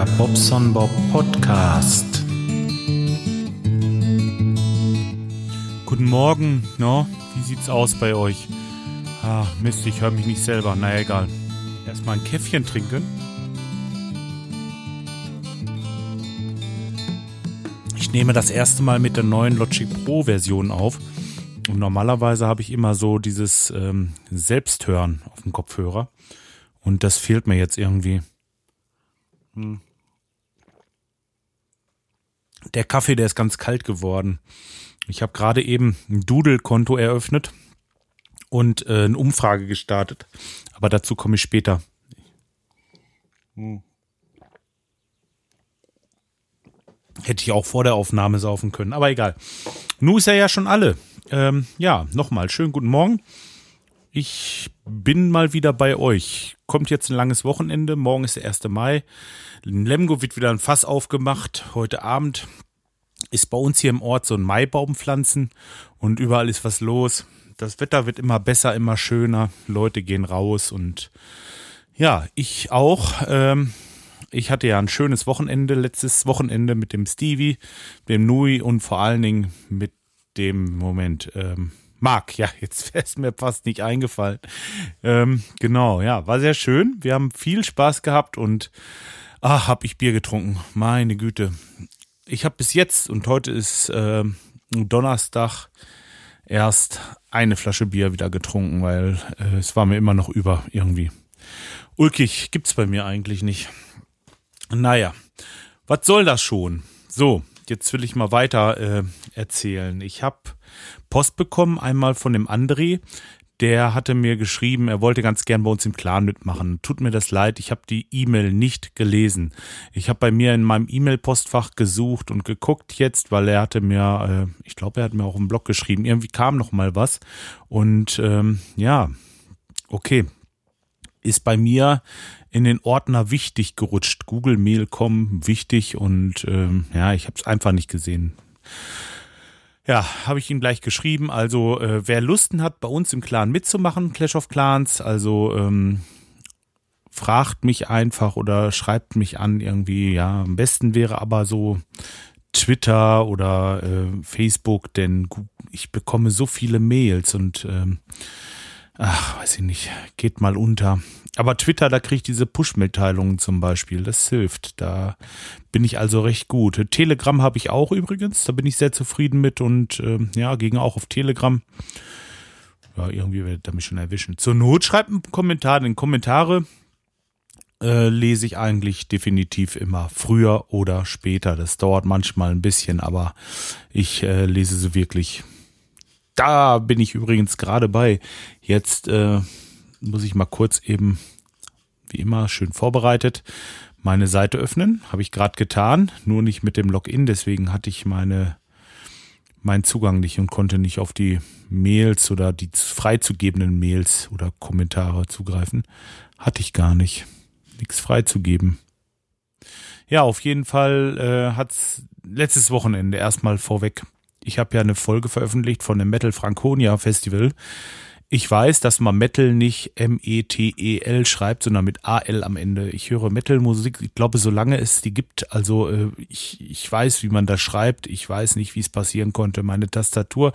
Der Bobson Bob Podcast. Guten Morgen, no? Wie sieht's aus bei euch? Ah, Mist, ich höre mich nicht selber. Na egal. Erstmal ein Käffchen trinken. Ich nehme das erste Mal mit der neuen Logic Pro Version auf. Und normalerweise habe ich immer so dieses ähm, Selbsthören auf dem Kopfhörer. Und das fehlt mir jetzt irgendwie. Hm. Der Kaffee, der ist ganz kalt geworden. Ich habe gerade eben ein Doodle-Konto eröffnet und äh, eine Umfrage gestartet. Aber dazu komme ich später. Hm. Hätte ich auch vor der Aufnahme saufen können, aber egal. Nu ist er ja schon alle. Ähm, ja, nochmal, schönen guten Morgen. Ich bin mal wieder bei euch. Kommt jetzt ein langes Wochenende. Morgen ist der 1. Mai. In Lemgo wird wieder ein Fass aufgemacht. Heute Abend ist bei uns hier im Ort so ein Maibaum pflanzen und überall ist was los. Das Wetter wird immer besser, immer schöner. Leute gehen raus und ja, ich auch. Ähm, ich hatte ja ein schönes Wochenende, letztes Wochenende mit dem Stevie, dem Nui und vor allen Dingen mit dem Moment, ähm, Marc, ja, jetzt wäre es mir fast nicht eingefallen. Ähm, genau, ja, war sehr schön. Wir haben viel Spaß gehabt und ach, hab ich Bier getrunken. Meine Güte. Ich habe bis jetzt und heute ist äh, Donnerstag erst eine Flasche Bier wieder getrunken, weil äh, es war mir immer noch über irgendwie. Ulkig gibt's bei mir eigentlich nicht. Naja, was soll das schon? So, jetzt will ich mal weiter äh, erzählen. Ich habe Post bekommen, einmal von dem André. Der hatte mir geschrieben, er wollte ganz gern bei uns im Clan mitmachen. Tut mir das leid, ich habe die E-Mail nicht gelesen. Ich habe bei mir in meinem E-Mail-Postfach gesucht und geguckt jetzt, weil er hatte mir, äh, ich glaube, er hat mir auch im Blog geschrieben, irgendwie kam noch mal was. Und ähm, ja, okay, ist bei mir in den Ordner wichtig gerutscht. Google Mail.com wichtig und ähm, ja, ich habe es einfach nicht gesehen. Ja, habe ich ihm gleich geschrieben. Also äh, wer Lusten hat, bei uns im Clan mitzumachen, Clash of Clans, also ähm, fragt mich einfach oder schreibt mich an irgendwie. Ja, am besten wäre aber so Twitter oder äh, Facebook, denn ich bekomme so viele Mails und ähm, ach, weiß ich nicht, geht mal unter. Aber Twitter, da kriege ich diese Push-Mitteilungen zum Beispiel. Das hilft. Da bin ich also recht gut. Telegram habe ich auch übrigens. Da bin ich sehr zufrieden mit und äh, ja, gegen auch auf Telegram. Ja, irgendwie werdet ihr mich schon erwischen. Zur Not schreibt einen Kommentar. Den Kommentare äh, lese ich eigentlich definitiv immer früher oder später. Das dauert manchmal ein bisschen, aber ich äh, lese sie wirklich. Da bin ich übrigens gerade bei. Jetzt äh, muss ich mal kurz eben, wie immer, schön vorbereitet, meine Seite öffnen. Habe ich gerade getan, nur nicht mit dem Login, deswegen hatte ich meine meinen Zugang nicht und konnte nicht auf die Mails oder die freizugebenden Mails oder Kommentare zugreifen. Hatte ich gar nicht. Nichts freizugeben. Ja, auf jeden Fall äh, hat's letztes Wochenende erstmal vorweg. Ich habe ja eine Folge veröffentlicht von dem Metal Franconia Festival. Ich weiß, dass man Metal nicht M-E-T-E-L schreibt, sondern mit A-L am Ende. Ich höre Metal-Musik, ich glaube, solange es die gibt, also äh, ich, ich weiß, wie man das schreibt, ich weiß nicht, wie es passieren konnte. Meine Tastatur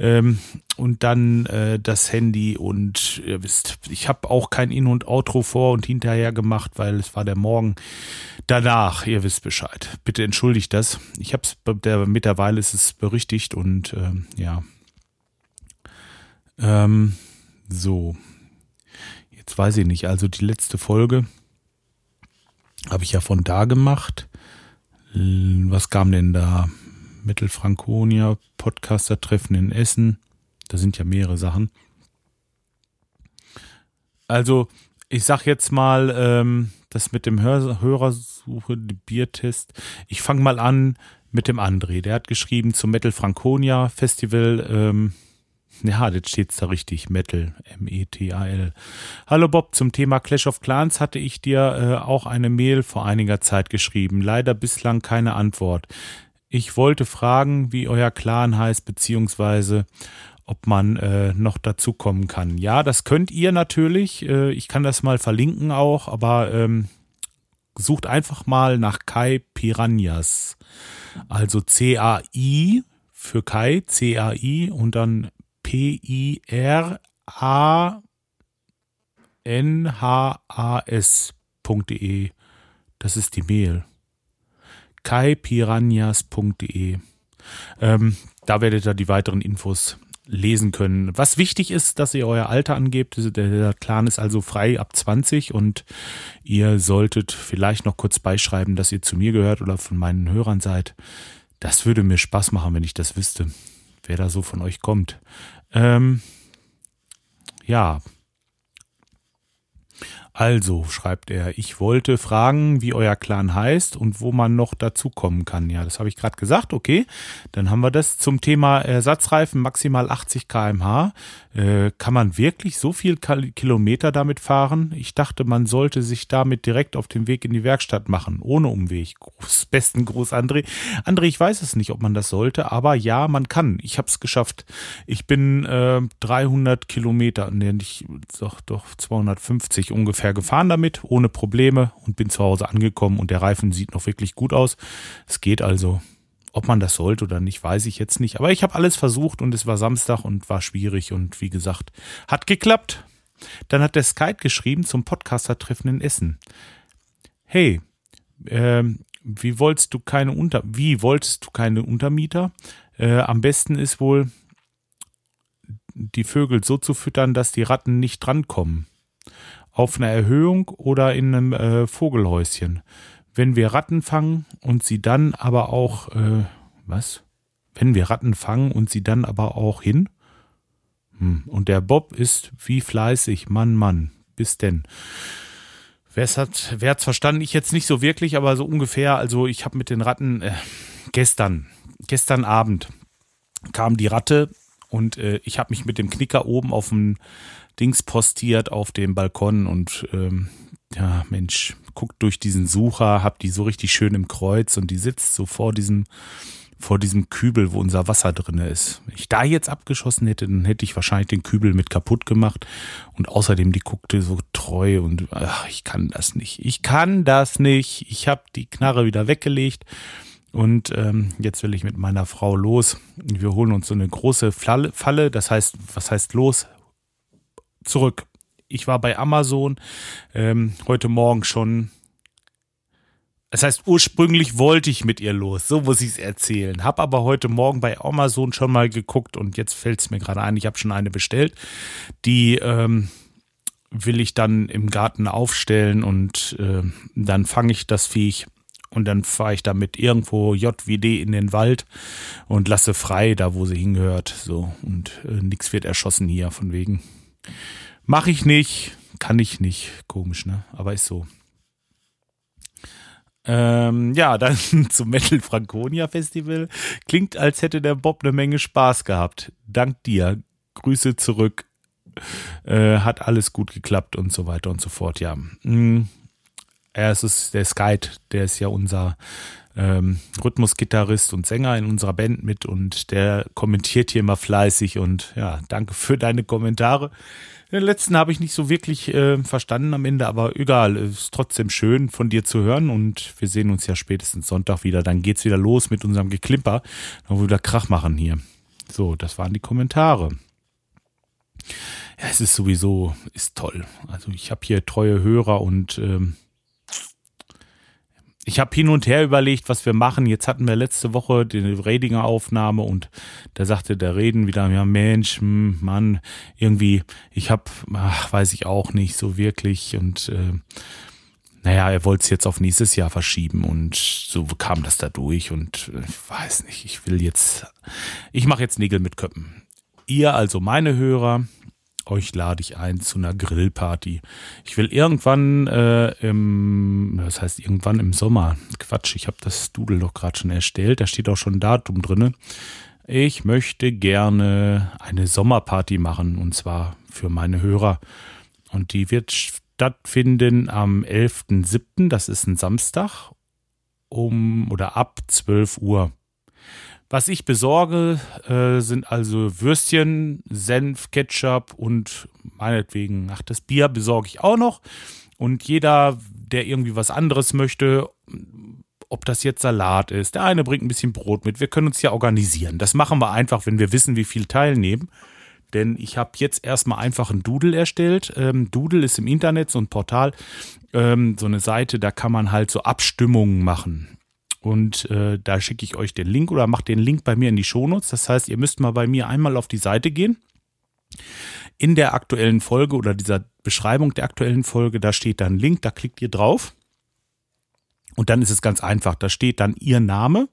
ähm, und dann äh, das Handy und ihr wisst, ich habe auch kein In- und Outro vor und hinterher gemacht, weil es war der Morgen danach, ihr wisst Bescheid. Bitte entschuldigt das. Ich habe es mittlerweile ist es berichtigt und ähm, ja. Ähm, so. Jetzt weiß ich nicht. Also die letzte Folge habe ich ja von da gemacht. Was kam denn da? Mittelfrankonia, Podcaster-Treffen in Essen. Da sind ja mehrere Sachen. Also, ich sag jetzt mal, ähm, das mit dem Hör Hörersuche, Biertest. Ich fange mal an mit dem André. Der hat geschrieben zum Metal Franconia Festival. Ähm, ja, das steht da richtig. Metal, M-E-T-A-L. Hallo Bob, zum Thema Clash of Clans hatte ich dir äh, auch eine Mail vor einiger Zeit geschrieben. Leider bislang keine Antwort. Ich wollte fragen, wie euer Clan heißt, beziehungsweise ob man äh, noch dazu kommen kann. Ja, das könnt ihr natürlich. Äh, ich kann das mal verlinken auch, aber ähm, sucht einfach mal nach Kai Piranhas. Also C-A-I für Kai, C-A-I und dann P-I-R-A-N-H-A-S.de. Das ist die Mail. kaipiranhas.de. Ähm, da werdet ihr die weiteren Infos lesen können. Was wichtig ist, dass ihr euer Alter angebt. Der Clan ist also frei ab 20 und ihr solltet vielleicht noch kurz beischreiben, dass ihr zu mir gehört oder von meinen Hörern seid. Das würde mir Spaß machen, wenn ich das wüsste, wer da so von euch kommt. Ähm, ja, also, schreibt er, ich wollte fragen, wie euer Clan heißt und wo man noch dazukommen kann. Ja, das habe ich gerade gesagt. Okay, dann haben wir das zum Thema Ersatzreifen maximal 80 km/h. Äh, kann man wirklich so viel Kilometer damit fahren? Ich dachte, man sollte sich damit direkt auf den Weg in die Werkstatt machen, ohne Umweg. Gruß, besten Gruß, André. André, ich weiß es nicht, ob man das sollte, aber ja, man kann. Ich habe es geschafft. Ich bin äh, 300 Kilometer, nee, nicht, doch, doch 250 ungefähr ungefähr gefahren damit, ohne Probleme und bin zu Hause angekommen und der Reifen sieht noch wirklich gut aus. Es geht also. Ob man das sollte oder nicht, weiß ich jetzt nicht. Aber ich habe alles versucht und es war Samstag und war schwierig und wie gesagt, hat geklappt. Dann hat der Skype geschrieben zum Podcaster-Treffen in Essen. Hey, ähm, wie wolltest du keine Unter wie wolltest du keine Untermieter? Äh, am besten ist wohl die Vögel so zu füttern, dass die Ratten nicht drankommen auf einer Erhöhung oder in einem äh, Vogelhäuschen. Wenn wir Ratten fangen und sie dann aber auch, äh, was? Wenn wir Ratten fangen und sie dann aber auch hin? Hm. Und der Bob ist wie fleißig, Mann, Mann. Bis denn. Wer hat, wer hat's verstanden? Ich jetzt nicht so wirklich, aber so ungefähr. Also ich habe mit den Ratten äh, gestern, gestern Abend kam die Ratte und äh, ich habe mich mit dem Knicker oben auf dem Dings postiert auf dem Balkon und ähm, ja, Mensch, guckt durch diesen Sucher, hab die so richtig schön im Kreuz und die sitzt so vor diesem vor diesem Kübel, wo unser Wasser drin ist. Wenn ich da jetzt abgeschossen hätte, dann hätte ich wahrscheinlich den Kübel mit kaputt gemacht. Und außerdem, die guckte so treu und ach, ich kann das nicht. Ich kann das nicht. Ich habe die Knarre wieder weggelegt. Und ähm, jetzt will ich mit meiner Frau los. Wir holen uns so eine große Falle. Das heißt, was heißt los? zurück. Ich war bei Amazon ähm, heute Morgen schon. Das heißt, ursprünglich wollte ich mit ihr los, so muss ich es erzählen. Hab aber heute Morgen bei Amazon schon mal geguckt und jetzt fällt es mir gerade ein, ich habe schon eine bestellt. Die ähm, will ich dann im Garten aufstellen und äh, dann fange ich das Viech und dann fahre ich damit irgendwo JWD in den Wald und lasse frei, da wo sie hingehört. So und äh, nichts wird erschossen hier von wegen. Mache ich nicht, kann ich nicht. Komisch, ne? Aber ist so. Ähm, ja, dann zum Metal Franconia Festival. Klingt, als hätte der Bob eine Menge Spaß gehabt. Dank dir. Grüße zurück. Äh, hat alles gut geklappt und so weiter und so fort, ja. Mhm. Er ist der Skype, der ist ja unser ähm, Rhythmusgitarrist und Sänger in unserer Band mit und der kommentiert hier immer fleißig und ja, danke für deine Kommentare. Den letzten habe ich nicht so wirklich äh, verstanden am Ende, aber egal, ist trotzdem schön von dir zu hören und wir sehen uns ja spätestens Sonntag wieder. Dann geht's wieder los mit unserem Geklimper, dann wir wieder Krach machen hier. So, das waren die Kommentare. Ja, es ist sowieso, ist toll. Also ich habe hier treue Hörer und ähm, ich habe hin und her überlegt, was wir machen. Jetzt hatten wir letzte Woche die Redinger Aufnahme und da sagte der Reden wieder, ja Mensch, hm, Mann, irgendwie, ich habe, weiß ich auch nicht so wirklich und äh, naja, er wollte es jetzt auf nächstes Jahr verschieben und so kam das da durch und äh, ich weiß nicht, ich will jetzt, ich mache jetzt Nägel mit Köppen. Ihr, also meine Hörer, euch lade ich ein zu einer Grillparty. Ich will irgendwann äh, im, das heißt irgendwann im Sommer, Quatsch, ich habe das Doodle doch gerade schon erstellt, da steht auch schon ein Datum drinne. Ich möchte gerne eine Sommerparty machen und zwar für meine Hörer. Und die wird stattfinden am 11.07., das ist ein Samstag, um oder ab 12 Uhr. Was ich besorge, äh, sind also Würstchen, Senf, Ketchup und meinetwegen, ach, das Bier besorge ich auch noch. Und jeder, der irgendwie was anderes möchte, ob das jetzt Salat ist. Der eine bringt ein bisschen Brot mit. Wir können uns ja organisieren. Das machen wir einfach, wenn wir wissen, wie viel teilnehmen. Denn ich habe jetzt erstmal einfach ein Doodle erstellt. Ähm, Doodle ist im Internet so ein Portal, ähm, so eine Seite, da kann man halt so Abstimmungen machen. Und äh, da schicke ich euch den Link oder macht den Link bei mir in die Shownotes. Das heißt, ihr müsst mal bei mir einmal auf die Seite gehen. In der aktuellen Folge oder dieser Beschreibung der aktuellen Folge, da steht dann Link, da klickt ihr drauf. Und dann ist es ganz einfach. Da steht dann Ihr Name.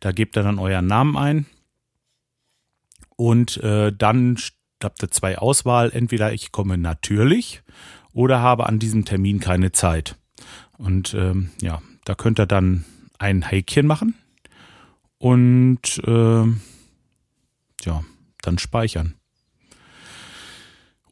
Da gebt ihr dann euren Namen ein. Und äh, dann habt ihr zwei Auswahl. Entweder ich komme natürlich oder habe an diesem Termin keine Zeit. Und ähm, ja, da könnt ihr dann ein Häkchen machen und äh, ja, dann speichern.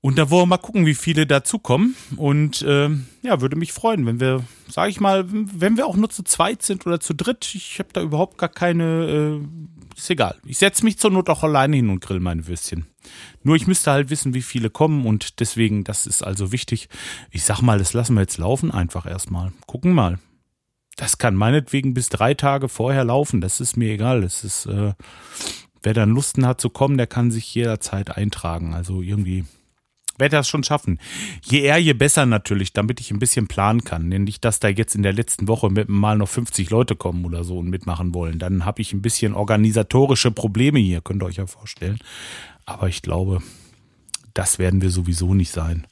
Und da wollen wir mal gucken, wie viele dazukommen. Und äh, ja, würde mich freuen, wenn wir, sage ich mal, wenn wir auch nur zu zweit sind oder zu dritt. Ich habe da überhaupt gar keine, äh, ist egal. Ich setze mich zur Not auch alleine hin und grill meine Würstchen. Nur ich müsste halt wissen, wie viele kommen und deswegen, das ist also wichtig. Ich sag mal, das lassen wir jetzt laufen einfach erstmal. Gucken mal. Das kann meinetwegen bis drei Tage vorher laufen. Das ist mir egal. Das ist, äh, wer dann Lusten hat zu kommen, der kann sich jederzeit eintragen. Also irgendwie werde das schon schaffen. Je eher, je besser natürlich, damit ich ein bisschen planen kann. Nicht, dass da jetzt in der letzten Woche mit mal noch 50 Leute kommen oder so und mitmachen wollen. Dann habe ich ein bisschen organisatorische Probleme hier, könnt ihr euch ja vorstellen. Aber ich glaube, das werden wir sowieso nicht sein.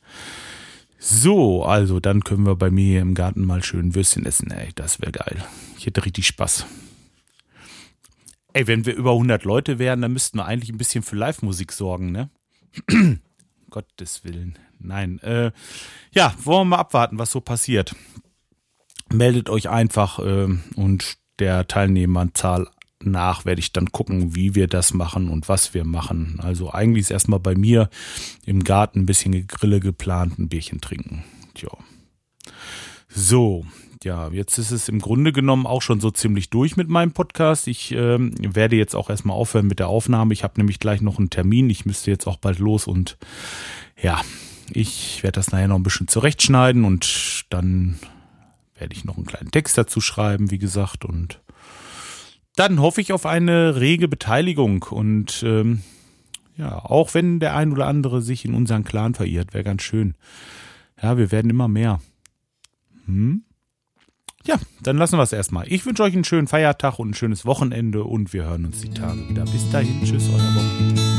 So, also dann können wir bei mir im Garten mal schön Würstchen essen. Ey, das wäre geil. Ich hätte richtig Spaß. Ey, wenn wir über 100 Leute wären, dann müssten wir eigentlich ein bisschen für Live-Musik sorgen, ne? Gottes Willen. Nein. Äh, ja, wollen wir mal abwarten, was so passiert. Meldet euch einfach äh, und der Teilnehmerzahl nach werde ich dann gucken, wie wir das machen und was wir machen. Also eigentlich ist erstmal bei mir im Garten ein bisschen Grille geplant, ein Bierchen trinken. Tja. So, ja, jetzt ist es im Grunde genommen auch schon so ziemlich durch mit meinem Podcast. Ich ähm, werde jetzt auch erstmal aufhören mit der Aufnahme. Ich habe nämlich gleich noch einen Termin. Ich müsste jetzt auch bald los und ja, ich werde das nachher noch ein bisschen zurechtschneiden und dann werde ich noch einen kleinen Text dazu schreiben, wie gesagt. Und dann hoffe ich auf eine rege Beteiligung und ähm, ja, auch wenn der ein oder andere sich in unseren Clan verirrt, wäre ganz schön. Ja, wir werden immer mehr. Hm? Ja, dann lassen wir es erstmal. Ich wünsche euch einen schönen Feiertag und ein schönes Wochenende und wir hören uns die Tage wieder. Bis dahin, tschüss, euer Bob.